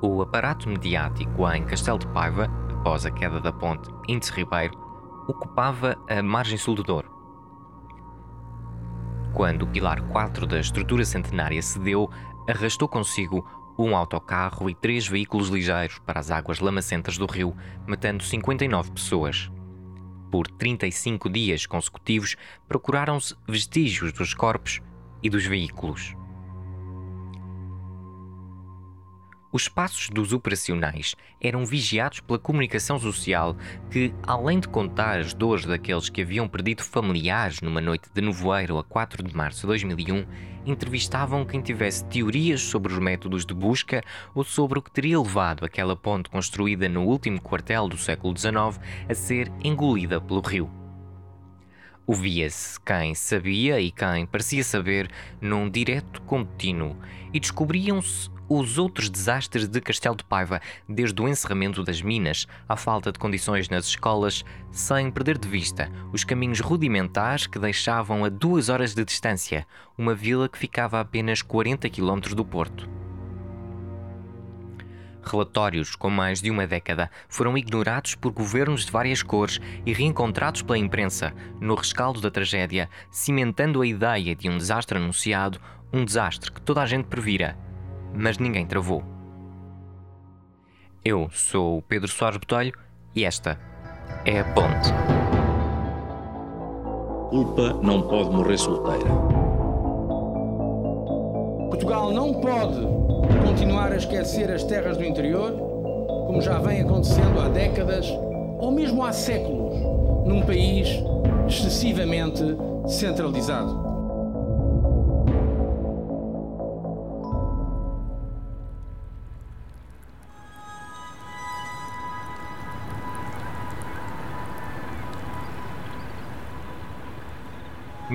O aparato mediático em Castelo de Paiva, após a queda da ponte Índice Ribeiro, ocupava a margem sul do Douro. Quando o pilar 4 da estrutura centenária cedeu, arrastou consigo um autocarro e três veículos ligeiros para as águas lamacentas do rio, matando 59 pessoas. Por 35 dias consecutivos, procuraram-se vestígios dos corpos e dos veículos. Os passos dos operacionais eram vigiados pela comunicação social que, além de contar as dores daqueles que haviam perdido familiares numa noite de nevoeiro a 4 de março de 2001, entrevistavam quem tivesse teorias sobre os métodos de busca ou sobre o que teria levado aquela ponte construída no último quartel do século XIX a ser engolida pelo rio. Ouvia-se quem sabia e quem parecia saber num direto contínuo, e descobriam-se os outros desastres de Castelo de Paiva, desde o encerramento das minas à falta de condições nas escolas, sem perder de vista os caminhos rudimentares que deixavam a duas horas de distância uma vila que ficava a apenas 40 km do Porto. Relatórios com mais de uma década foram ignorados por governos de várias cores e reencontrados pela imprensa no rescaldo da tragédia, cimentando a ideia de um desastre anunciado, um desastre que toda a gente previra mas ninguém travou. Eu sou o Pedro Soares Botelho e esta é a Ponte. Culpa não pode morrer solteira. Portugal não pode continuar a esquecer as terras do interior, como já vem acontecendo há décadas ou mesmo há séculos, num país excessivamente centralizado.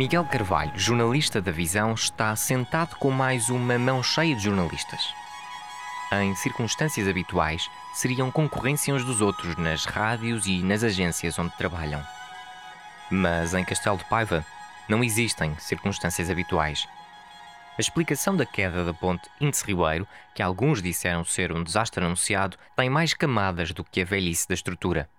Miguel Carvalho, jornalista da Visão, está sentado com mais uma mão cheia de jornalistas. Em circunstâncias habituais, seriam concorrência uns dos outros nas rádios e nas agências onde trabalham. Mas em Castelo de Paiva não existem circunstâncias habituais. A explicação da queda da ponte Índice Ribeiro, que alguns disseram ser um desastre anunciado, tem mais camadas do que a velhice da estrutura.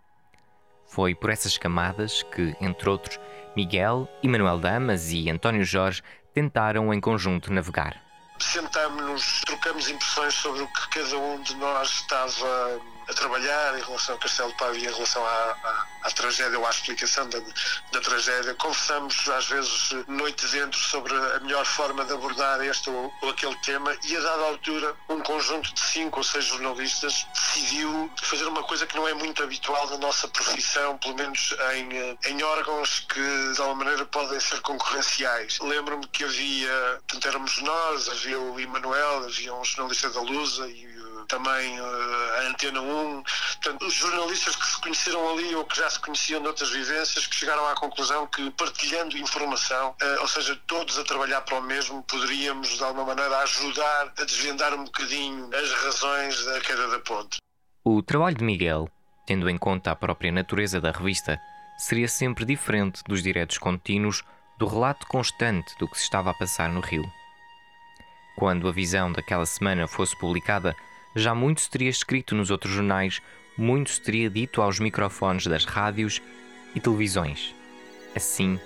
Foi por essas camadas que, entre outros, Miguel, Emanuel Damas e António Jorge tentaram em conjunto navegar. Sentámos-nos, trocamos impressões sobre o que cada um de nós estava a trabalhar em relação ao Castelo de Paiva e em relação à, à, à, tragédia ou à explicação da, da tragédia. Conversamos às vezes noite dentro sobre a melhor forma de abordar este ou, ou, aquele tema e a dada altura um conjunto de cinco ou seis jornalistas decidiu fazer uma coisa que não é muito habitual na nossa profissão, pelo menos em, em órgãos que de alguma maneira podem ser concorrenciais. Lembro-me que havia, portanto éramos nós, havia o Emanuel, havia um jornalista da Lusa e também uh, a Antena 1. Portanto, os jornalistas que se conheceram ali ou que já se conheciam de outras vivências, que chegaram à conclusão que partilhando informação, uh, ou seja, todos a trabalhar para o mesmo, poderíamos de alguma maneira ajudar a desvendar um bocadinho as razões da queda da ponte. O trabalho de Miguel, tendo em conta a própria natureza da revista, seria sempre diferente dos diretos contínuos do relato constante do que se estava a passar no Rio. Quando a visão daquela semana fosse publicada, já muito se teria escrito nos outros jornais, muito se teria dito aos microfones das rádios e televisões. Assim,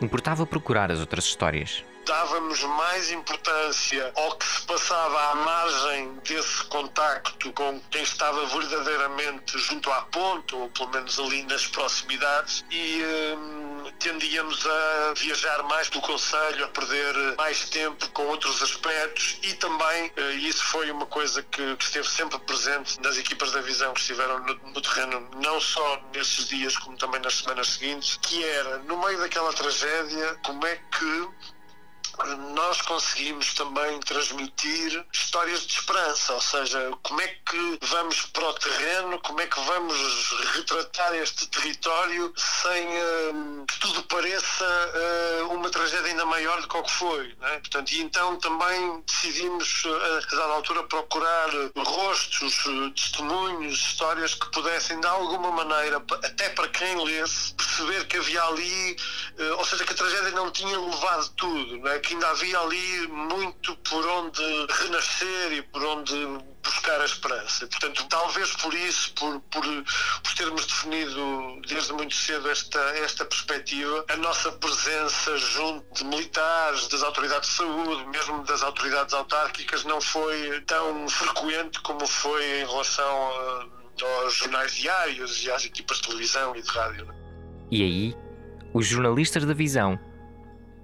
importava procurar as outras histórias dávamos mais importância ao que se passava à margem desse contacto com quem estava verdadeiramente junto à ponte, ou pelo menos ali nas proximidades, e hum, tendíamos a viajar mais pelo Conselho, a perder mais tempo com outros aspectos, e também, eh, isso foi uma coisa que, que esteve sempre presente nas equipas da visão que estiveram no, no terreno, não só nesses dias, como também nas semanas seguintes, que era, no meio daquela tragédia, como é que nós conseguimos também transmitir histórias de esperança, ou seja, como é que vamos para o terreno, como é que vamos retratar este território sem uh, que tudo pareça uh, uma tragédia ainda maior do que o que foi. Né? Portanto, e então também decidimos, a dada altura, procurar rostos, testemunhos, histórias que pudessem, de alguma maneira, até para quem lesse, perceber que havia ali, uh, ou seja, que a tragédia não tinha levado tudo? Que ainda havia ali muito por onde renascer e por onde buscar a esperança. Portanto, talvez por isso, por, por, por termos definido desde muito cedo esta, esta perspectiva, a nossa presença junto de militares, das autoridades de saúde, mesmo das autoridades autárquicas, não foi tão frequente como foi em relação a, aos jornais diários e às equipas de televisão e de rádio. E aí, os jornalistas da visão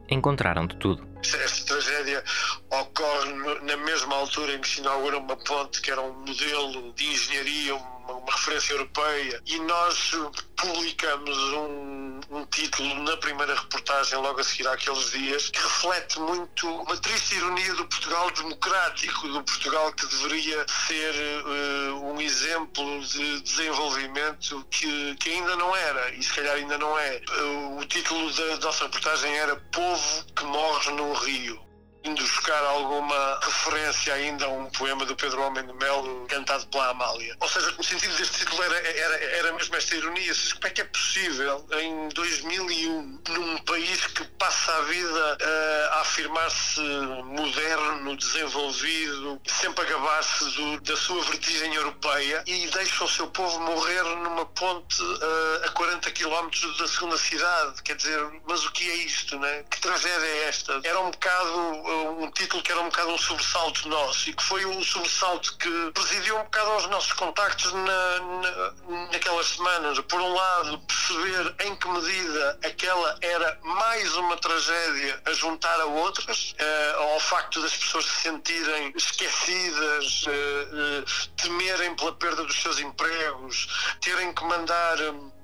encontraram de tudo. Esta tragédia ocorre na mesma altura em que se inaugura uma ponte que era um modelo de engenharia, uma, uma referência europeia, e nós publicamos um, um, título na primeira reportagem, logo a seguir àqueles dias, que reflete muito uma triste ironia do Portugal democrático, do Portugal que deveria ser uh, um exemplo de desenvolvimento que, que ainda não era, e se calhar ainda não é. Uh, o título da nossa reportagem era Povo que morre num rio indo buscar alguma referência ainda a um poema do Pedro Homem de Melo cantado pela Amália. Ou seja, o sentido deste título era, era, era mesmo esta ironia. Como é que é possível, em 2001, num país que passa a vida uh, a afirmar-se moderno, desenvolvido, sempre a gabar-se da sua vertigem europeia e deixa o seu povo morrer numa ponte uh, a 40 km da segunda cidade? Quer dizer, mas o que é isto, né? Que tragédia é esta? Era um bocado um título que era um bocado um sobressalto nosso e que foi um sobressalto que presidiu um bocado aos nossos contactos na, na, naquelas semanas. Por um lado, perceber em que medida aquela era mais uma tragédia a juntar a outras, uh, ao facto das pessoas se sentirem esquecidas, uh, uh, temerem pela perda dos seus empregos, terem que mandar. Um,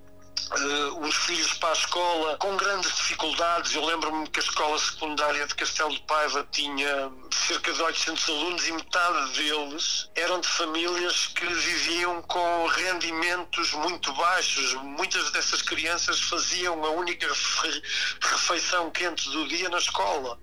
Uh, os filhos para a escola com grandes dificuldades. Eu lembro-me que a escola secundária de Castelo de Paiva tinha cerca de 800 alunos e metade deles eram de famílias que viviam com rendimentos muito baixos. Muitas dessas crianças faziam a única refeição quente do dia na escola.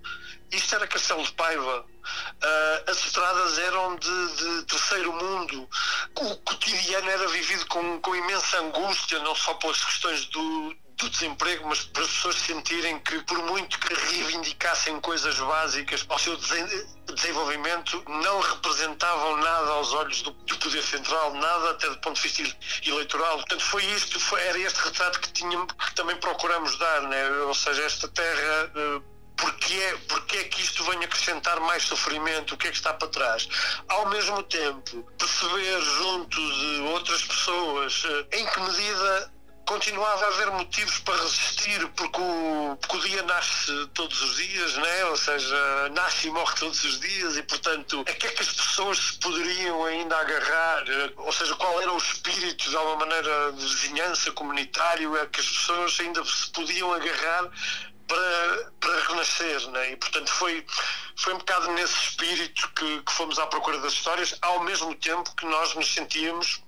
Isto era Castelo de Paiva. Uh, as estradas eram de, de, terceiro mundo. O cotidiano era vivido com, com imensa angústia, não só pelas questões do, do desemprego, mas para as pessoas sentirem que, por muito que reivindicassem coisas básicas ao seu desenvolvimento, não representavam nada aos olhos do, do, Poder Central, nada até do ponto de vista eleitoral. Portanto, foi isto, foi, era este retrato que, tínhamos, que também procuramos dar, né? ou seja, esta terra. Uh, porque é, porque é que isto vem acrescentar mais sofrimento, o que é que está para trás. Ao mesmo tempo, perceber junto de outras pessoas eh, em que medida continuava a haver motivos para resistir, porque o, porque o dia nasce todos os dias, né? ou seja, nasce e morre todos os dias, e portanto, a que é que as pessoas se poderiam ainda agarrar? Ou seja, qual era o espírito de alguma maneira de vizinhança comunitário, é que as pessoas ainda se podiam agarrar para, para renascer, né? e portanto foi, foi um bocado nesse espírito que, que fomos à procura das histórias, ao mesmo tempo que nós nos sentíamos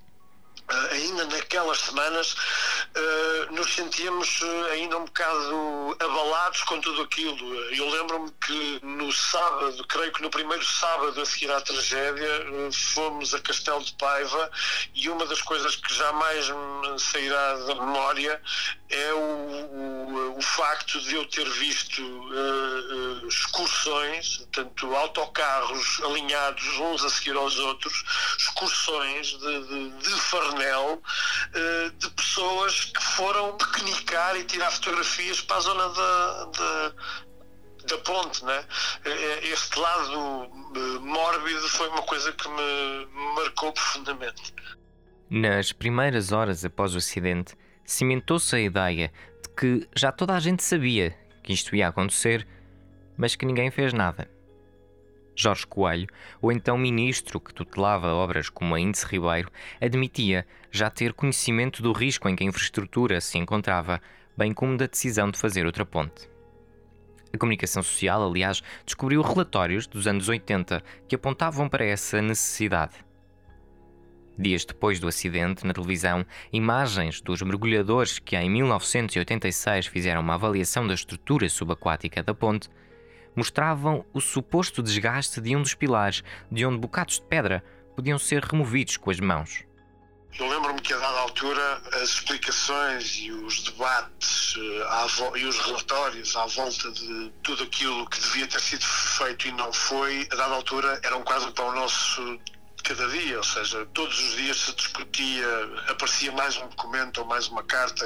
Uh, ainda naquelas semanas uh, nos sentíamos uh, ainda um bocado abalados com tudo aquilo. Eu lembro-me que no sábado, creio que no primeiro sábado a seguir à tragédia, fomos a Castelo de Paiva e uma das coisas que jamais me sairá da memória é o, o, o facto de eu ter visto excursões, tanto autocarros alinhados uns a seguir aos outros, excursões de, de, de Farnel, uh, de pessoas que foram piquenicar e tirar fotografias para a zona da, da da ponte, né? Este lado mórbido foi uma coisa que me marcou profundamente. Nas primeiras horas após o acidente, cimentou-se a ideia de que já toda a gente sabia que isto ia acontecer mas que ninguém fez nada. Jorge Coelho, o então ministro que tutelava obras como a Índice Ribeiro, admitia já ter conhecimento do risco em que a infraestrutura se encontrava, bem como da decisão de fazer outra ponte. A comunicação social, aliás, descobriu relatórios dos anos 80 que apontavam para essa necessidade. Dias depois do acidente, na televisão, imagens dos mergulhadores que em 1986 fizeram uma avaliação da estrutura subaquática da ponte mostravam o suposto desgaste de um dos pilares, de onde bocados de pedra podiam ser removidos com as mãos. Eu lembro-me que a dada altura as explicações e os debates uh, e os relatórios à volta de tudo aquilo que devia ter sido feito e não foi, a dada altura eram quase para o nosso cada dia, ou seja, todos os dias se discutia, aparecia mais um documento ou mais uma carta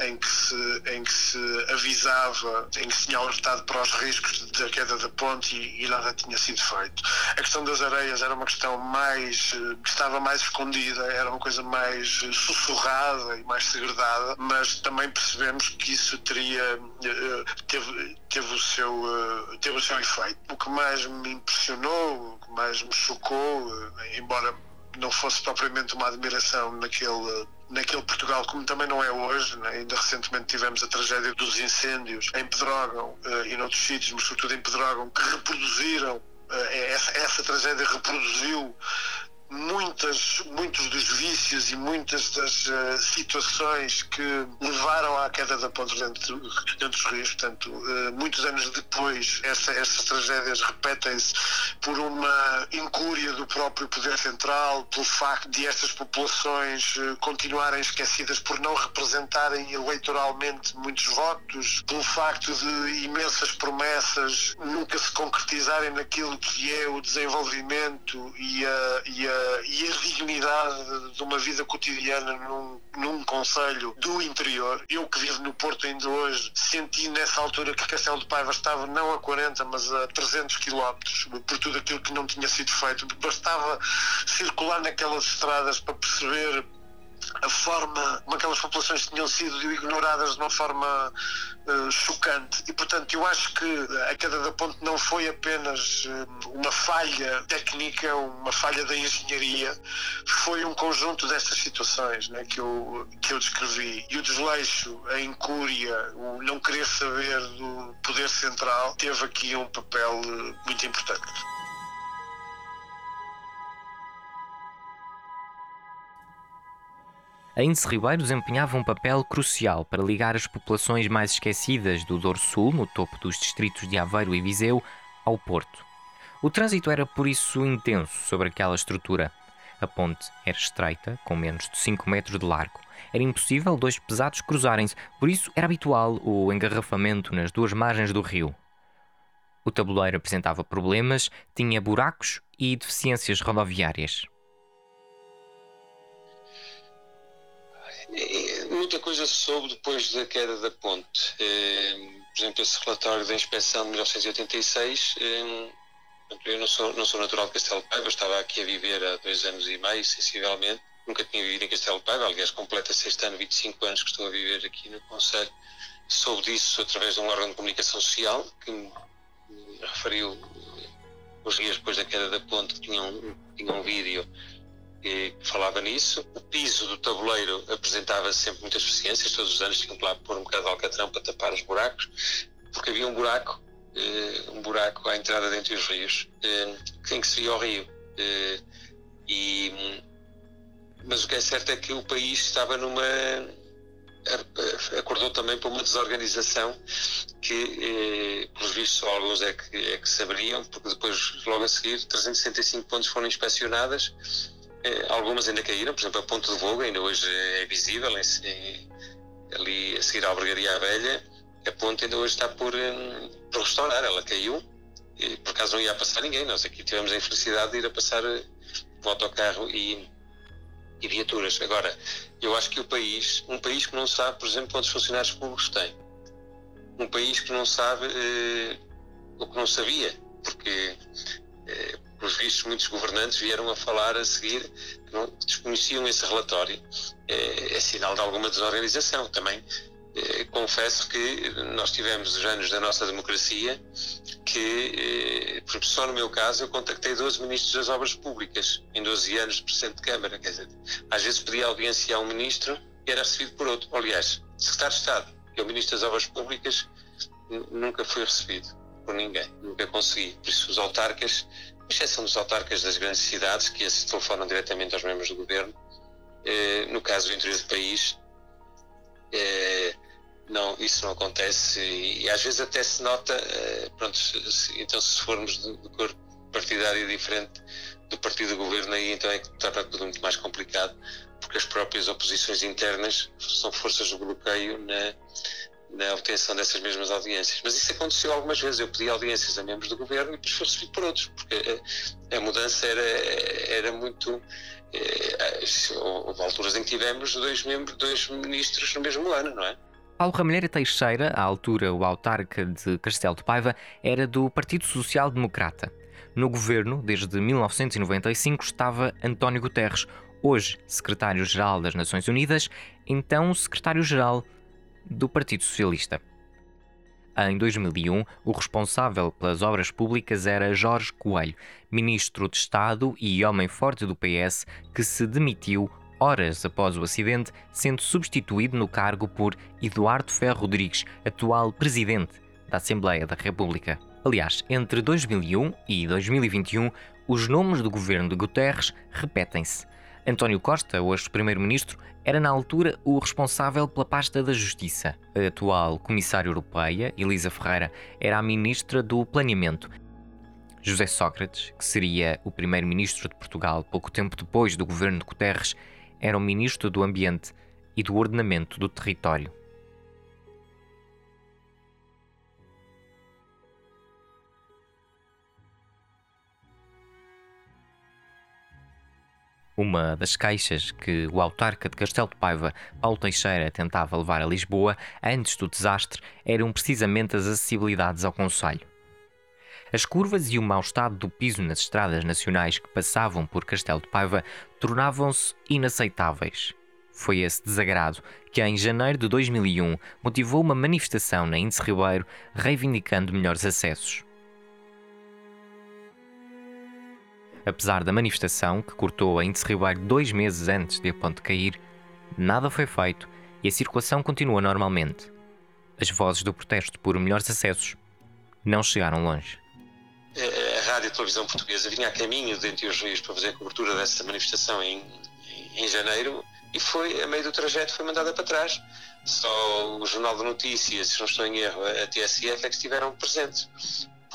em que se, em que se avisava, em que se tinha alertado para os riscos da queda da ponte e, e nada tinha sido feito. A questão das areias era uma questão mais que estava mais escondida, era uma coisa mais sussurrada e mais segredada, mas também percebemos que isso teria eh, teve, teve o seu eh, teve o seu efeito. O que mais me impressionou, o que mais me chocou, eh, embora não fosse propriamente uma admiração naquele naquele Portugal, como também não é hoje, né? ainda recentemente tivemos a tragédia dos incêndios em Pedrógão uh, e noutros sítios, mas sobretudo em Pedrógão, que reproduziram, uh, essa, essa tragédia reproduziu muitas, muitos dos vícios e muitas das uh, situações que levaram à queda da ponte dentro, dentro dos rios. Portanto, uh, muitos anos depois, essa, essas tragédias repetem-se por uma incúria do próprio Poder Central, pelo facto de estas populações uh, continuarem esquecidas por não representarem eleitoralmente muitos votos, pelo facto de imensas promessas nunca se concretizarem naquilo que é o desenvolvimento e a, e a e a dignidade de uma vida cotidiana num, num conselho do interior. Eu que vivo no Porto ainda hoje, senti nessa altura que Castelo de Paiva estava não a 40, mas a 300 quilómetros, por tudo aquilo que não tinha sido feito. Bastava circular naquelas estradas para perceber a forma como aquelas populações tinham sido ignoradas de uma forma uh, chocante. E, portanto, eu acho que a queda da ponte não foi apenas uh, uma falha técnica, uma falha da engenharia, foi um conjunto destas situações né, que, eu, que eu descrevi. E o desleixo, a incúria, o não querer saber do poder central, teve aqui um papel uh, muito importante. A Índice Ribeiro desempenhava um papel crucial para ligar as populações mais esquecidas do Douro Sul, no topo dos distritos de Aveiro e Viseu, ao Porto. O trânsito era por isso intenso sobre aquela estrutura. A ponte era estreita, com menos de 5 metros de largo. Era impossível dois pesados cruzarem-se, por isso era habitual o engarrafamento nas duas margens do rio. O tabuleiro apresentava problemas, tinha buracos e deficiências rodoviárias. Muita coisa se soube depois da queda da ponte. Eh, por exemplo, esse relatório da inspeção de 1986. Eh, eu não sou, não sou natural de Castelo Paiva, estava aqui a viver há dois anos e meio, sensivelmente. Nunca tinha vivido em Castelo Paiva, aliás, completa este ano 25 anos que estou a viver aqui no Conselho. Soube disso através de um órgão de comunicação social que me referiu os dias depois da queda da ponte que tinha um, tinha um vídeo que falava nisso. O piso do tabuleiro apresentava sempre muitas deficiências, todos os anos tinham que lá pôr um bocado de alcatrão para tapar os buracos, porque havia um buraco, eh, um buraco à entrada dentro dos rios, eh, em que se via o rio. Eh, e, mas o que é certo é que o país estava numa acordou também para uma desorganização que, pelos vistos, só alguns é que, é que saberiam, porque depois, logo a seguir, 365 pontos foram inspecionadas algumas ainda caíram, por exemplo, a Ponte de Voga ainda hoje é visível, em, ali a seguir à Albergaria Velha, a ponte ainda hoje está por, um, por restaurar, ela caiu, e por acaso não ia passar ninguém, nós aqui tivemos a infelicidade de ir a passar o eh, autocarro e, e viaturas. Agora, eu acho que o país, um país que não sabe, por exemplo, quantos funcionários públicos tem, um país que não sabe eh, o que não sabia, porque eh, pelos vistos, muitos governantes vieram a falar a seguir que não desconheciam esse relatório. É, é sinal de alguma desorganização também. É, confesso que nós tivemos os anos da nossa democracia que, é, só no meu caso, eu contactei 12 ministros das obras públicas em 12 anos de Presidente de Câmara. Quer dizer, às vezes pedia audiência a um ministro e era recebido por outro. Aliás, Secretário de Estado, que é o Ministro das Obras Públicas, nunca foi recebido por ninguém, nunca consegui. Por isso, os autarcas exceção dos autarcas das grandes cidades, que esses telefonam diretamente aos membros do governo. Eh, no caso do interior do país, eh, não, isso não acontece e, e, às vezes até se nota, eh, pronto, se, então se formos de, de cor partidária diferente do partido do governo, aí então é que torna tudo muito mais complicado, porque as próprias oposições internas são forças de bloqueio na, na obtenção dessas mesmas audiências. Mas isso aconteceu algumas vezes. Eu pedi audiências a membros do governo e depois foi recebido por outros, porque a, a mudança era, era muito. É, houve alturas em que tivemos dois, membros, dois ministros no mesmo ano, não é? Paulo Ramalheira Teixeira, à altura o autarca de Castelo de Paiva, era do Partido Social Democrata. No governo, desde 1995, estava António Guterres, hoje secretário-geral das Nações Unidas, então secretário-geral do Partido Socialista. Em 2001, o responsável pelas obras públicas era Jorge Coelho, ministro de Estado e homem forte do PS, que se demitiu horas após o acidente, sendo substituído no cargo por Eduardo Ferro Rodrigues, atual presidente da Assembleia da República. Aliás, entre 2001 e 2021, os nomes do governo de Guterres repetem-se. António Costa, hoje Primeiro-Ministro, era na altura o responsável pela pasta da Justiça. A atual Comissária Europeia, Elisa Ferreira, era a Ministra do Planeamento. José Sócrates, que seria o Primeiro-Ministro de Portugal pouco tempo depois do governo de Guterres, era o Ministro do Ambiente e do Ordenamento do Território. Uma das queixas que o autarca de Castelo de Paiva, Paulo Teixeira, tentava levar a Lisboa antes do desastre eram precisamente as acessibilidades ao Conselho. As curvas e o mau estado do piso nas estradas nacionais que passavam por Castelo de Paiva tornavam-se inaceitáveis. Foi esse desagrado que, em janeiro de 2001, motivou uma manifestação na Índice Ribeiro reivindicando melhores acessos. Apesar da manifestação, que cortou a Índice Ribeiro dois meses antes de a ponte cair, nada foi feito e a circulação continua normalmente. As vozes do protesto por melhores acessos não chegaram longe. A Rádio e Televisão Portuguesa vinha a caminho de Entre os Rios para fazer a cobertura dessa manifestação em, em janeiro e foi, a meio do trajeto, foi mandada para trás. Só o Jornal de Notícias, se não estou em erro, a TSF é que estiveram presentes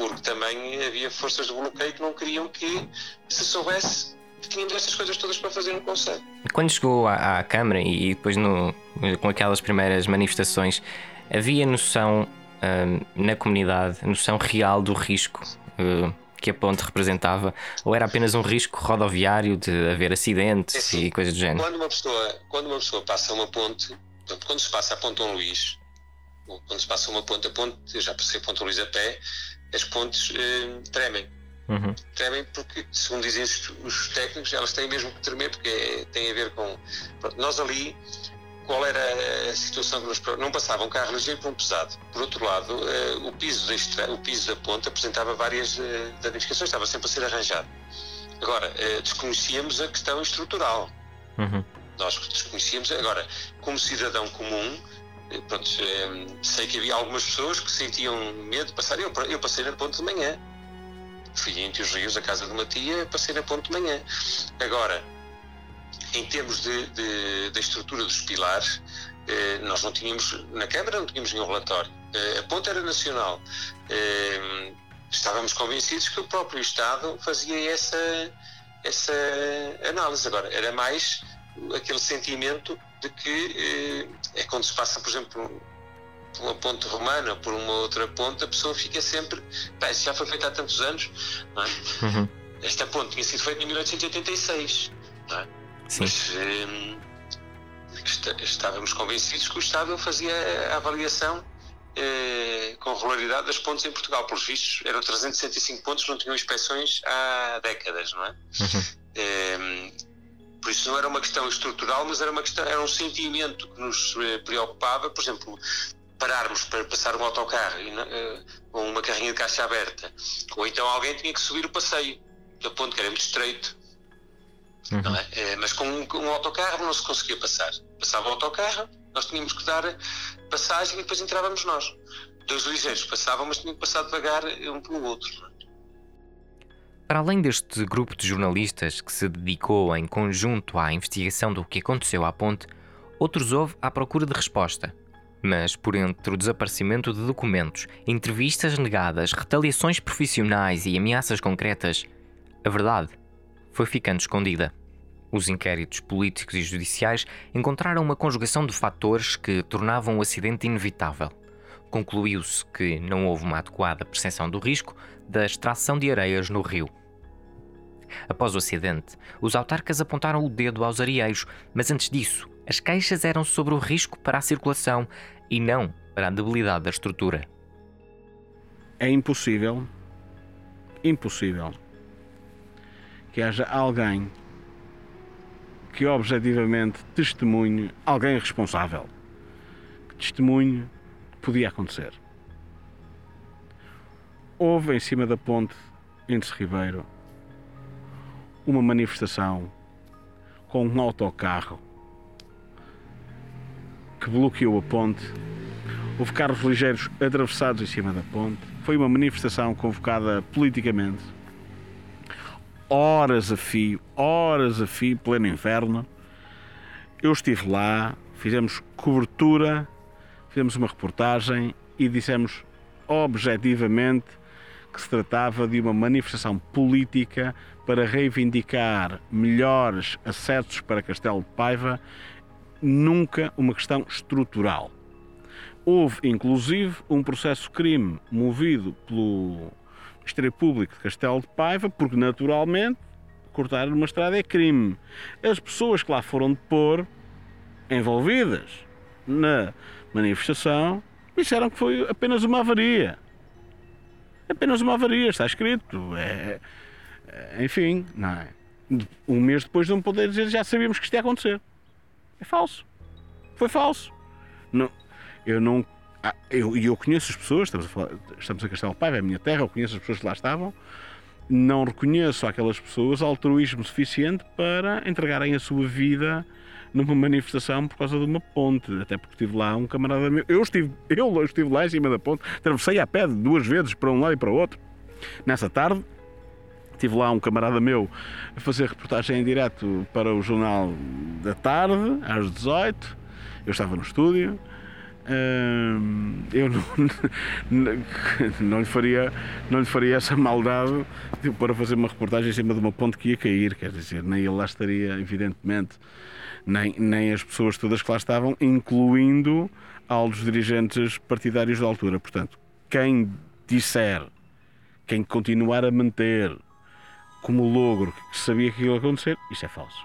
porque também havia forças de bloqueio que não queriam que se soubesse que tínhamos estas coisas todas para fazer no Conselho. Quando chegou à, à Câmara e depois no, com aquelas primeiras manifestações, havia noção uh, na comunidade, noção real do risco uh, que a ponte representava, ou era apenas um risco rodoviário de haver acidentes assim, e coisas do género? Quando uma pessoa, quando uma pessoa passa uma ponte, portanto, quando se passa a Ponte Dom Luís, quando se passa uma ponte a ponte, eu já passei a Ponte Luís a pé, as pontes eh, tremem. Uhum. Tremem porque, segundo dizem os técnicos, elas têm mesmo que tremer porque é, tem a ver com. Pronto, nós ali, qual era a situação que nos. Não passava um carro ligeiro para um pesado. Por outro lado, eh, o, piso da o piso da ponte apresentava várias eh, danificações, estava sempre a ser arranjado. Agora, eh, desconhecíamos a questão estrutural. Uhum. Nós desconhecíamos. Agora, como cidadão comum, pronto, eh, sei que havia algumas pessoas que sentiam medo de passar. Eu, eu passei na ponte de manhã. Fui entre os rios, a casa de uma tia, passei na ponte de manhã. Agora, em termos de, de, da estrutura dos pilares, eh, nós não tínhamos, na Câmara não tínhamos nenhum relatório. Eh, a ponte era nacional. Estávamos convencidos que o próprio Estado fazia essa, essa análise. Agora, era mais aquele sentimento de que eh, é quando se passa, por exemplo, por uma ponte romana ou por uma outra ponte, a pessoa fica sempre. Pá, isso já foi feito há tantos anos. É? Uhum. Esta ponte tinha sido feita em 1886. É? Mas eh, estávamos convencidos que o Estado fazia a avaliação eh, com regularidade das pontes em Portugal. Pelos vistos, eram 365 pontos, não tinham inspeções há décadas, não é? Uhum. Eh, por isso não era uma questão estrutural, mas era, uma questão, era um sentimento que nos eh, preocupava, por exemplo, pararmos para passar um autocarro eh, com uma carrinha de caixa aberta, ou então alguém tinha que subir o passeio da ponte, que era muito estreito. Uhum. É? É, mas com um, um, autocarro não se conseguia passar. Passava o autocarro, nós tínhamos que dar passagem e depois entrávamos nós. Dois ligeiros passavam, mas tinham que passar devagar um pelo outro. Para além deste grupo de jornalistas que se dedicou em conjunto à investigação do que aconteceu à ponte, outros houve à procura de resposta. Mas, por entre o desaparecimento de documentos, entrevistas negadas, retaliações profissionais e ameaças concretas, a verdade foi ficando escondida. Os inquéritos políticos e judiciais encontraram uma conjugação de fatores que tornavam o acidente inevitável. Concluiu-se que não houve uma adequada percepção do risco da extração de areias no rio. Após o acidente, os autarcas apontaram o dedo aos areeiros, mas antes disso, as queixas eram sobre o risco para a circulação e não para a debilidade da estrutura. É impossível, impossível, que haja alguém que objetivamente testemunhe, alguém responsável, que testemunhe que podia acontecer. Houve em cima da ponte entre Ribeiro uma manifestação com um autocarro que bloqueou a ponte. Houve carros ligeiros atravessados em cima da ponte. Foi uma manifestação convocada politicamente. Horas a fio, horas a fio, pleno inverno. Eu estive lá, fizemos cobertura, fizemos uma reportagem e dissemos objetivamente que se tratava de uma manifestação política para reivindicar melhores acessos para Castelo de Paiva, nunca uma questão estrutural. Houve, inclusive, um processo crime movido pelo Ministério Público de Castelo de Paiva, porque naturalmente cortar uma estrada é crime. As pessoas que lá foram depor, envolvidas na manifestação, disseram que foi apenas uma avaria apenas uma avaria, está escrito. É, é, enfim, não é? Um mês depois de não poder dizer já sabíamos que isto ia acontecer. É falso. Foi falso. Não, eu não. Ah, eu, eu conheço as pessoas, estamos a, falar, estamos a Castelo Paiva, é a minha terra, eu conheço as pessoas que lá estavam. Não reconheço aquelas pessoas altruísmo suficiente para entregarem a sua vida numa manifestação por causa de uma ponte, até porque estive lá um camarada meu. Eu estive, eu estive lá em cima da ponte, atravessei a pé duas vezes para um lado e para o outro. Nessa tarde, tive lá um camarada meu a fazer reportagem em direto para o Jornal da Tarde, às 18. Eu estava no estúdio. Eu não, não, lhe faria, não lhe faria essa maldade de para fazer uma reportagem em cima de uma ponte que ia cair, quer dizer, nem ele lá estaria, evidentemente nem, nem as pessoas todas que lá estavam, incluindo altos dirigentes partidários da altura. Portanto, quem disser, quem continuar a manter como logro que sabia que ia acontecer, isso é falso.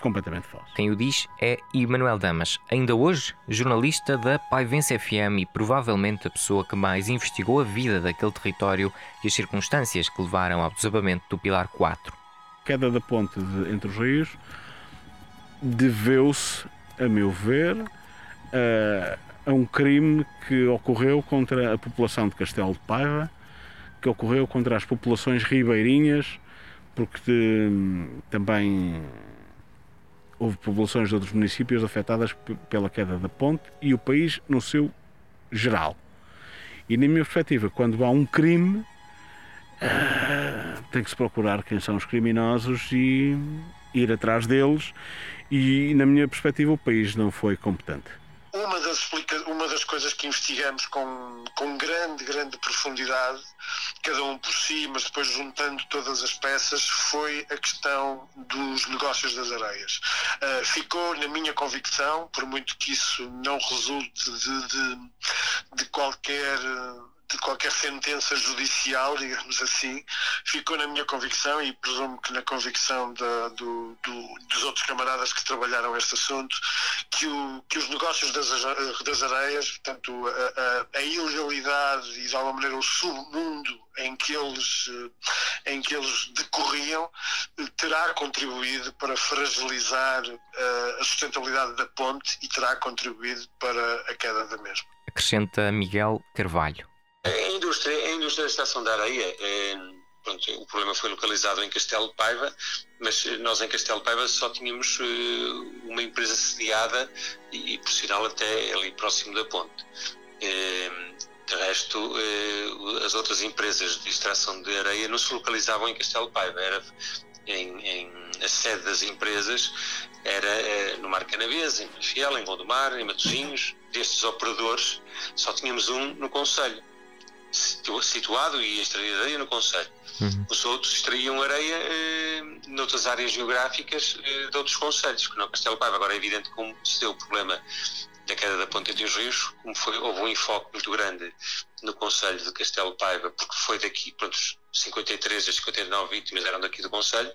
Completamente falso. Quem o diz é Emanuel Damas, ainda hoje jornalista da Paivense FM e provavelmente a pessoa que mais investigou a vida daquele território e as circunstâncias que levaram ao desabamento do Pilar 4. Queda da ponte de, entre os rios deveu-se, a meu ver, a, a, um crime que ocorreu contra a população de Castelo de Paiva, que ocorreu contra as populações ribeirinhas, porque de, também houve populações de outros municípios afetadas pela queda da ponte e o país no seu geral. E na minha perspectiva, quando há um crime, uh, tem que se procurar quem são os criminosos e ir atrás deles e, na minha perspectiva, o país não foi competente. Uma das, uma das coisas que investigamos com, com grande, grande profundidade, cada um por si, mas depois juntando todas as peças, foi a questão dos negócios das areias. Uh, ficou na minha convicção, por muito que isso não resulte de, de, de qualquer de qualquer sentença judicial, digamos assim, ficou na minha convicção e presumo que na convicção da, do, do, dos outros camaradas que trabalharam este assunto, que, o, que os negócios das, das areias, portanto, a, a, a ilegalidade e de alguma maneira o submundo em que eles, eh, em que eles decorriam, terá contribuído para fragilizar eh, a sustentabilidade da ponte e terá contribuído para a queda da mesma. Acrescenta Miguel Carvalho. A indústria, a indústria da extração da areia, é, pronto, o problema foi localizado em Castelo de Paiva, mas nós em Castelo de Paiva só tínhamos uh, uma empresa sediada e, e, por sinal, até ali próximo da ponte. Uh, de resto, uh, as outras empresas de extração de areia não se localizavam em Castelo de Paiva, era em, em a sede das empresas era no Mar Canavês, em Fiel, em Gondomar, em Matosinhos. Destes operadores, só tínhamos um no Conselho situado e extraído areia no Conselho. Uhum. Os outros extraíam areia eh, noutras áreas geográficas eh, de outros conselhos, que não Castelo Paiva. Agora é evidente como se deu o problema da queda da Ponta dos Rios, como foi, houve um enfoque muito grande no Conselho de Castelo Paiva, porque foi daqui, pronto, 53 a 59 vítimas eram daqui do Conselho,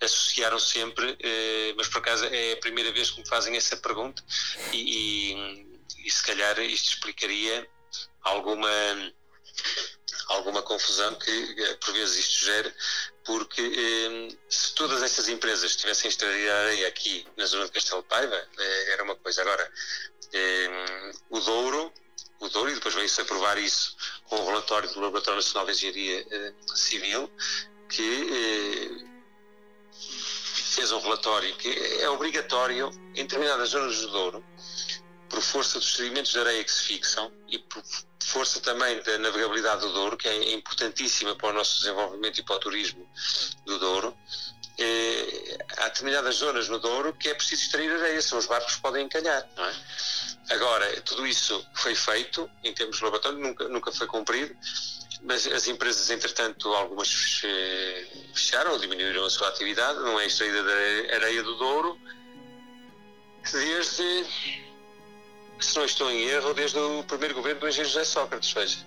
associaram sempre, eh, mas por acaso é a primeira vez que me fazem essa pergunta e, e, e se calhar isto explicaria alguma alguma confusão que eh, por vezes isto gera, porque eh, se todas essas empresas tivessem areia aqui na zona de Castelo Paiva, eh, era uma coisa. Agora, o Douro, o Douro, e depois veio-se a provar isso com o relatório do Laboratório Nacional de Engenharia Civil, que fez um relatório que é obrigatório em determinadas zonas do Douro, por força dos sedimentos de areia que se fixam e por força também da navegabilidade do Douro, que é importantíssima para o nosso desenvolvimento e para o turismo do Douro, eh, há determinadas zonas no Douro que é preciso extrair areia, são os barcos que podem encalhar. É? Agora, tudo isso foi feito em termos de laboratório, nunca, nunca foi cumprido, mas as empresas, entretanto, algumas eh, fecharam ou diminuíram a sua atividade, não é extraída da areia do Douro, desde se não estou em erro, desde o primeiro governo do engenheiro José Sócrates, veja.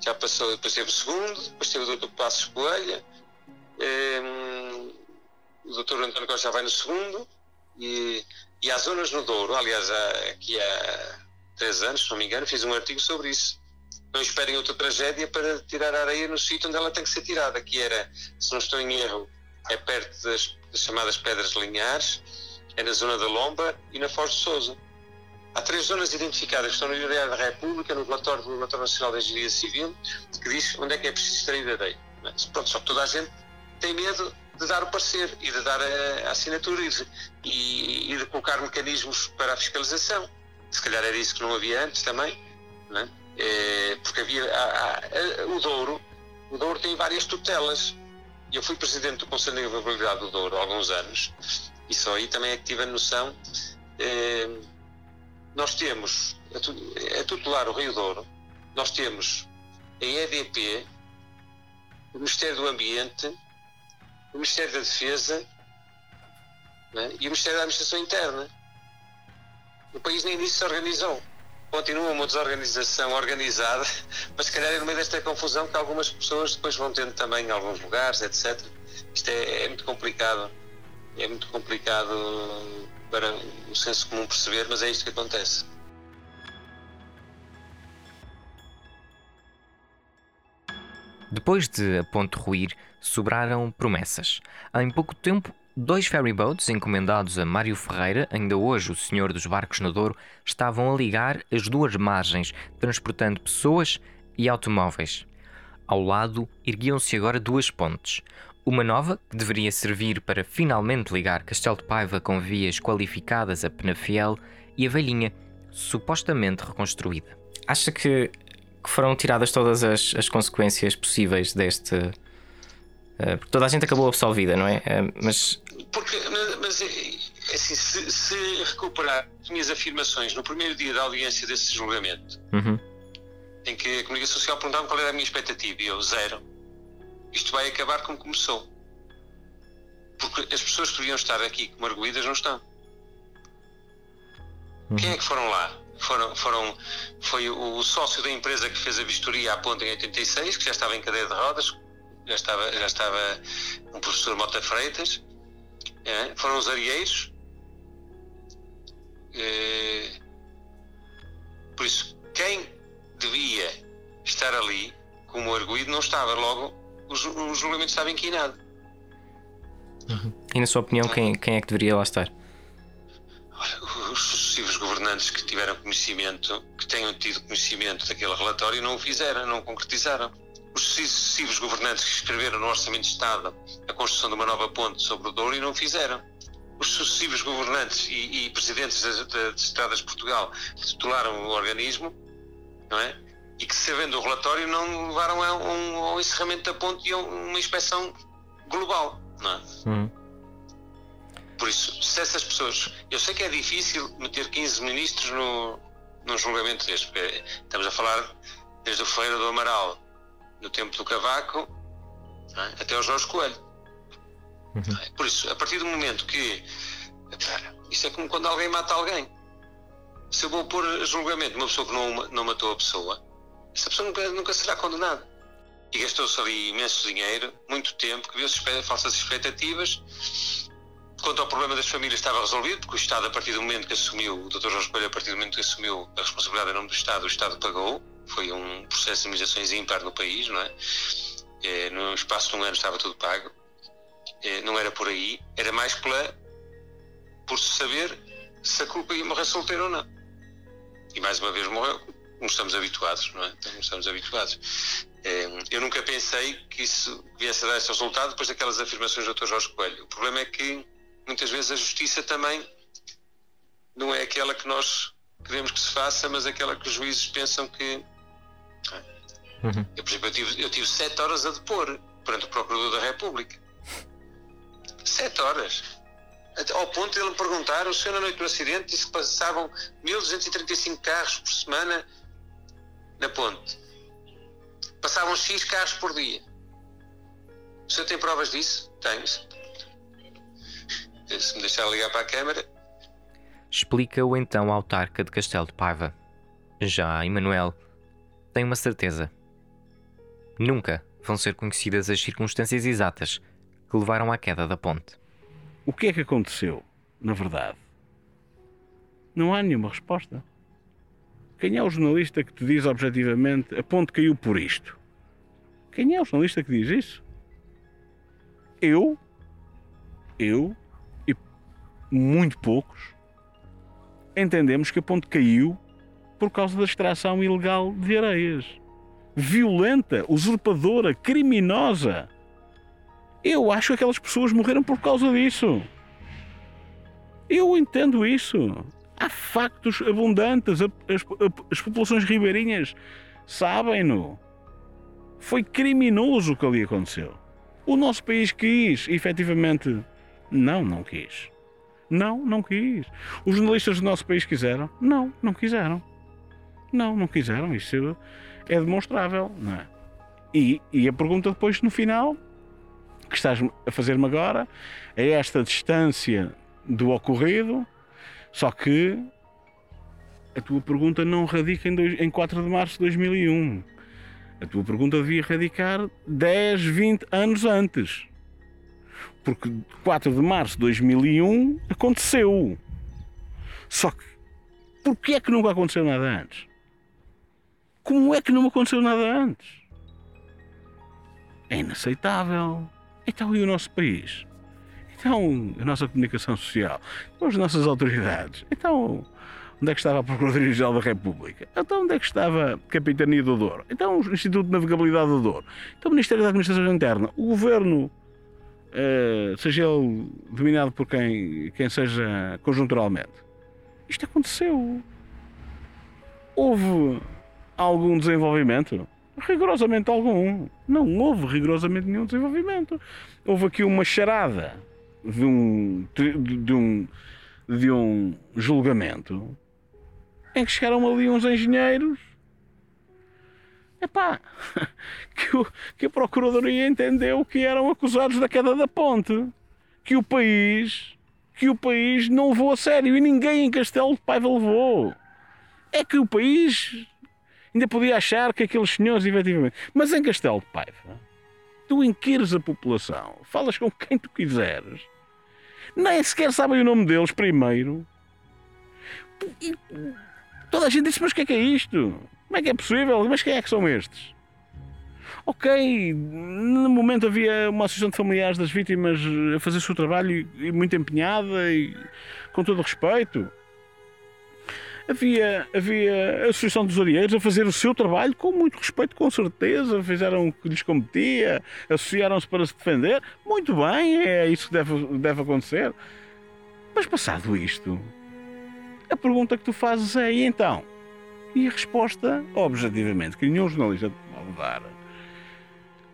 Já passou, depois teve o segundo, depois teve o doutor Passos Coelho, um, o doutor António Costa já vai no segundo, e, e há zonas no Douro, aliás, há, aqui há três anos, se não me engano, fiz um artigo sobre isso. Não esperem outra tragédia para tirar a areia no sítio onde ela tem que ser tirada, que era, se não estou em erro, é perto das, das chamadas Pedras Linhares, é na zona da Lomba e na Foz de Souza. Há três zonas identificadas que estão no Diário da República, no relatório do Relatório Nacional da Engenharia Civil, que diz onde é que é preciso extrair areia. Pronto, só que toda a gente tem medo de dar o parecer e de dar a, a assinatura e de, e, e de, colocar mecanismos para a fiscalização. Se calhar era isso que não havia antes também, é? É, porque havia há, há, o Douro, o Douro tem várias tutelas. Eu fui presidente do Conselho de Governabilidade do Douro há alguns anos e só aí também é que tive a noção. É, nós temos a tutelar o Rio Douro, nós temos a EDP, o Ministério do Ambiente, o Ministério da Defesa né, e o Ministério da Administração Interna. O país nem disso se organizou. Continua uma desorganização organizada, mas se calhar é no meio desta confusão que algumas pessoas depois vão tendo também em alguns lugares, etc. Isto é, é muito complicado. É muito complicado para o senso comum perceber, mas é isto que acontece. Depois de a ponte ruir, sobraram promessas. Em pouco tempo, dois ferryboats encomendados a Mário Ferreira, ainda hoje o senhor dos barcos no Douro, estavam a ligar as duas margens, transportando pessoas e automóveis. Ao lado, erguiam-se agora duas pontes. Uma nova, que deveria servir para finalmente ligar Castelo de Paiva com vias qualificadas a Penafiel, e a velhinha, supostamente reconstruída. Acha que, que foram tiradas todas as, as consequências possíveis deste. Uh, porque toda a gente acabou absolvida, não é? Uh, mas. Porque, mas é assim, se, se recuperar as minhas afirmações no primeiro dia da audiência desse julgamento, uhum. em que a comunicação social perguntava qual era a minha expectativa, e eu, zero isto vai acabar como começou. Porque as pessoas que deviam estar aqui como arguídas não estão. Uhum. Quem é que foram lá? Foram, foram, foi o sócio da empresa que fez a vistoria à ponta em 86, que já estava em cadeia de rodas, já estava, já estava um professor Mota Freitas, é? foram os areieiros. É, por isso, quem devia estar ali como arguído não estava. Logo, o, julgamento estava inquinado. Uhum. E na sua opinião, quem, quem é que deveria lá estar? Olha, os sucessivos governantes que tiveram conhecimento, que tenham tido conhecimento daquele relatório, não o fizeram, não o concretizaram. Os sucessivos governantes que escreveram no Orçamento de Estado a construção de uma nova ponte sobre o Douro e não o fizeram. Os sucessivos governantes e, e presidentes das, das Estradas de Portugal que titularam o organismo, não é? E que, sabendo o relatório, não levaram a um, ao encerramento da ponte e a uma inspeção global. Não é? Uhum. Por isso, se essas pessoas. Eu sei que é difícil meter 15 ministros no, num julgamento deste, porque estamos a falar desde o Feira do Amaral, no tempo do Cavaco, é? até o Jorge Coelho. Uhum. Por isso, a partir do momento que. Isto é como quando alguém mata alguém. se eu vou pôr julgamento uma pessoa que não, não matou a pessoa, essa pessoa nunca, nunca será condenada. E gastou-se ali imenso dinheiro, muito tempo, criou-se falsas expectativas. Quanto ao problema das famílias estava resolvido, porque o Estado, a partir do momento que assumiu, o Dr. Jorge Coelho, a partir do momento que assumiu a responsabilidade em nome do Estado, o Estado pagou. Foi um processo de imunizações ímpar no país, não é? é no espaço de um ano estava tudo pago. É, não era por aí, era mais pela, por saber se a culpa ia morrer solteiro ou não. E mais uma vez morreu, como estamos habituados, não é? Como estamos habituados. É, eu nunca pensei que isso viesse a dar esse resultado depois daquelas afirmações do Dr. Jorge Coelho. O problema é que muitas vezes a justiça também não é aquela que nós queremos que se faça, mas aquela que os juízes pensam que. Uhum. Eu, por exemplo, eu tive, eu tive sete horas a depor perante o Procurador da República. Sete horas. Ao ponto de ele me perguntar, o senhor na noite do acidente disse que passavam 1235 carros por semana na ponte. Passavam X carros por dia. O senhor tem provas disso? Tenho. Se me deixar ligar para a câmara. Explica o então autarca de Castelo de Paiva. Já Emanuel tem uma certeza. Nunca vão ser conhecidas as circunstâncias exatas que levaram à queda da ponte. O que é que aconteceu, na verdade? Não há nenhuma resposta. Quem é o jornalista que te diz objetivamente a ponte caiu por isto? Quem é o jornalista que diz isso? Eu, eu e muito poucos entendemos que a ponte caiu por causa da extração ilegal de areias. Violenta, usurpadora, criminosa. Eu acho que aquelas pessoas morreram por causa disso. Eu entendo isso. Há factos abundantes. As, as, populações ribeirinhas sabem-no. Foi criminoso o que ali aconteceu. O nosso país quis, efetivamente. Não, não quis. Não, não quis. Os jornalistas do nosso país quiseram? Não, não quiseram. Não, não quiseram. Isso é demonstrável, não é? E, e a pergunta depois, no final, que estás a fazer-me agora, é esta distância do ocorrido, só que a tua pergunta não radica em, dois, em 4 de março de 2001. A tua pergunta devia radicar 10, 20 anos antes. Porque 4 de março de 2001 aconteceu. Só que, porquê é que nunca aconteceu nada antes? Como é que não aconteceu nada antes? É inaceitável. Então, e o nosso país? Então, a nossa comunicação social? Então, as nossas autoridades? Então, onde é que estava a Procuradoria-Geral da República? Então, onde é que estava a Capitania do Douro? Então, o Instituto de Navegabilidade do Douro? Então, o Ministério da Administração Interna? O Governo uh, seja ele dominado por quem, quem seja conjunturalmente. Isto aconteceu. Houve algum desenvolvimento? Rigorosamente algum. Não houve rigorosamente nenhum desenvolvimento. Houve aqui uma charada de um, de um, de um julgamento em que chegaram ali uns engenheiros epá, que, o, que a Procuradoria entendeu que eram acusados da queda da ponte, que o país, que o país não levou a sério e ninguém em Castelo de Paiva levou. É que o país ainda podia achar que aqueles senhores, efetivamente. Mas em Castelo de Paiva, tu inquires a população, falas com quem tu quiseres, nem sequer sabem o nome deles primeiro. E toda a gente disse: Mas o que é que é isto? Como é que é possível? Mas quem é que são estes? Ok, no momento havia uma associação de familiares das vítimas a fazer o seu trabalho e muito empenhada e com todo respeito. Havia, havia a Associação dos Orieiros a fazer o seu trabalho com muito respeito, com certeza. Fizeram o que lhes competia, associaram-se para se defender. Muito bem, é isso que deve, deve acontecer. Mas passado isto, a pergunta que tu fazes é: e então? E a resposta, objetivamente, que nenhum jornalista pode dar,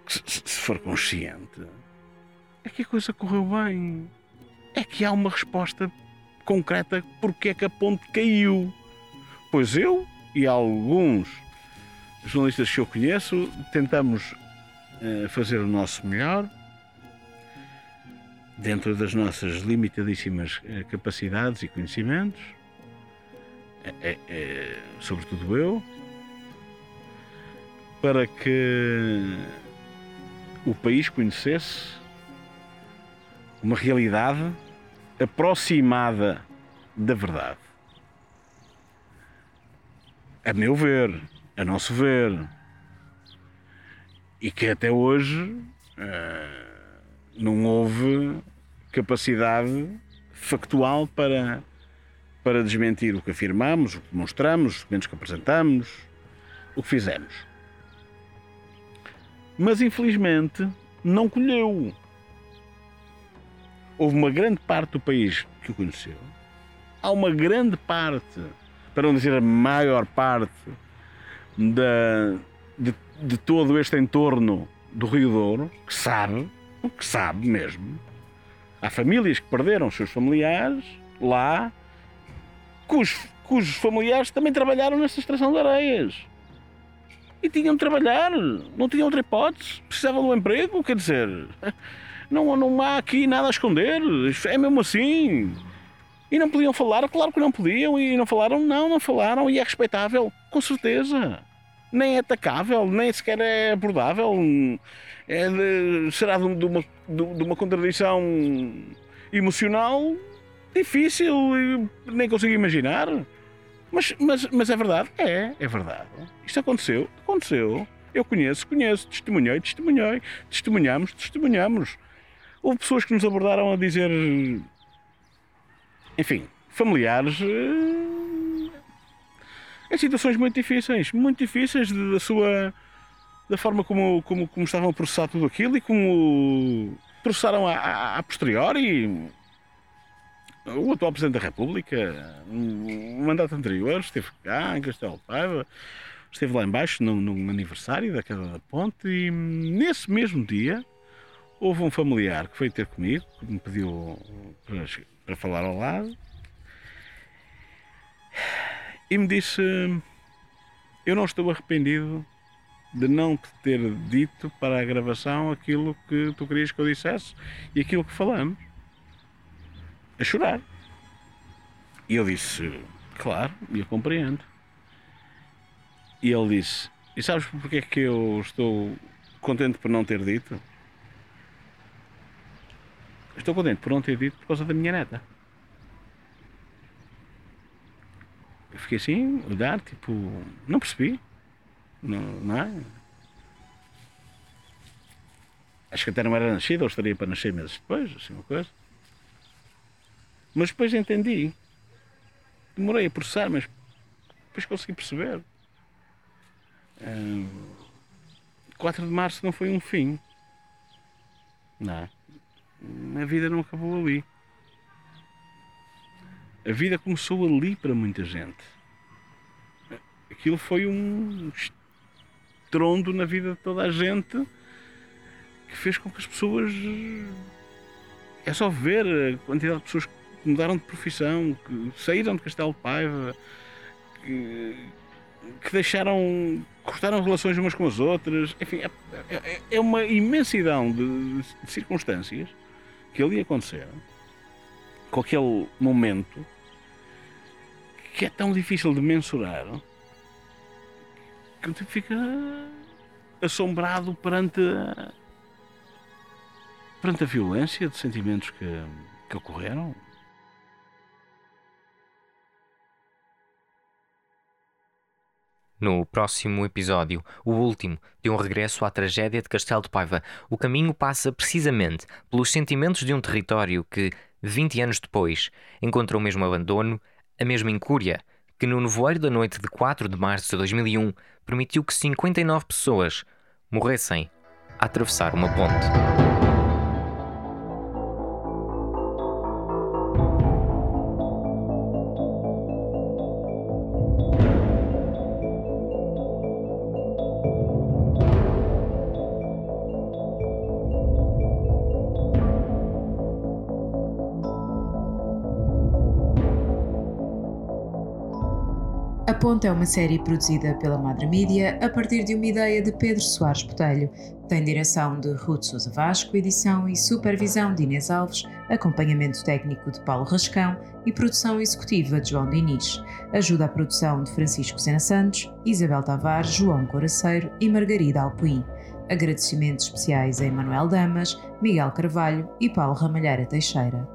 se, for consciente, é que a coisa correu bem. É que há uma resposta concreta porque é que a ponte caiu. Pois eu e alguns jornalistas que eu conheço tentamos uh, fazer o nosso melhor dentro das nossas limitadíssimas uh, capacidades e conhecimentos é, é, sobretudo eu, para que o país conhecesse uma realidade aproximada da verdade. A meu ver, a nosso ver, e que até hoje uh, não houve capacidade factual para, para desmentir o que afirmamos, o que demonstramos, os documentos que apresentamos, o que fizemos. Mas infelizmente não colheu. Houve uma grande parte do país que o conheceu. Há uma grande parte, para não dizer a maior parte, da, de, de todo este entorno do Rio Douro que sabe, o que sabe mesmo. Há famílias que perderam seus familiares lá, cujos, cujos familiares também trabalharam nessa extração de areias. E tinham de trabalhar, não tinham outra hipótese, precisavam de um emprego, quer dizer, não, não há aqui nada a esconder, é mesmo assim. E não podiam falar, claro que não podiam, e não falaram, não, não falaram, e é respeitável, com certeza nem é atacável, nem sequer é abordável. É de, será de, de, uma, de, uma contradição emocional difícil, nem consigo imaginar. Mas, mas, mas é verdade? É, é verdade. Isto aconteceu, aconteceu. Eu conheço, conheço, testemunhei, testemunhei, testemunhamos, testemunhamos. Houve pessoas que nos abordaram a dizer, enfim, familiares eh, em situações muito difíceis, muito difíceis da sua da forma como, como, como estavam a processar tudo aquilo e como processaram a, a, a posteriori. O atual Presidente da República, no mandato anterior, esteve cá em Castelo Paiva, esteve lá embaixo num, num aniversário da queda da ponte e nesse mesmo dia houve um familiar que veio ter comigo, que me pediu para, falar ao lado e me disse: Eu não estou arrependido de não te ter dito para a gravação aquilo que tu querias que eu dissesse e aquilo que falamos. A chorar. E eu disse: Claro, eu compreendo. E ele disse: E sabes porque é que eu estou contente por não ter dito? Estou contente por não ter dito por causa da minha neta. Eu fiquei assim, olhar, tipo, não percebi. Não, não é? Acho que até não era nascido, ou estaria para nascer meses depois, assim uma coisa. Mas depois entendi. Demorei a processar, mas depois consegui perceber. Um, 4 de março não foi um fim. Não. A vida não acabou ali. A vida começou ali para muita gente. Aquilo foi um estrondo na vida de toda a gente que fez com que as pessoas. É só ver a quantidade de pessoas que mudaram de profissão, que saíram de Castelo Paiva, que, que deixaram. cortaram relações umas com as outras. Enfim, é, é, é uma imensidão de, de circunstâncias que ali aconteceram com aquele momento que é tão difícil de mensurar que tipo fica assombrado perante a, perante a violência de sentimentos que, que ocorreram. No próximo episódio, o último, de um regresso à tragédia de Castelo de Paiva, o caminho passa precisamente pelos sentimentos de um território que, 20 anos depois, encontrou o mesmo abandono a mesma incúria que no nevoeiro da noite de 4 de março de 2001 permitiu que 59 pessoas morressem a atravessar uma ponte. Ponte é uma série produzida pela Madre Mídia a partir de uma ideia de Pedro Soares Botelho, Tem direção de Ruth Sousa Vasco, edição e supervisão de Inês Alves, acompanhamento técnico de Paulo Rascão e produção executiva de João Diniz. Ajuda à produção de Francisco Sena Santos, Isabel Tavares, João Coraceiro e Margarida Alpuim. Agradecimentos especiais a Emanuel Damas, Miguel Carvalho e Paulo Ramalheira Teixeira.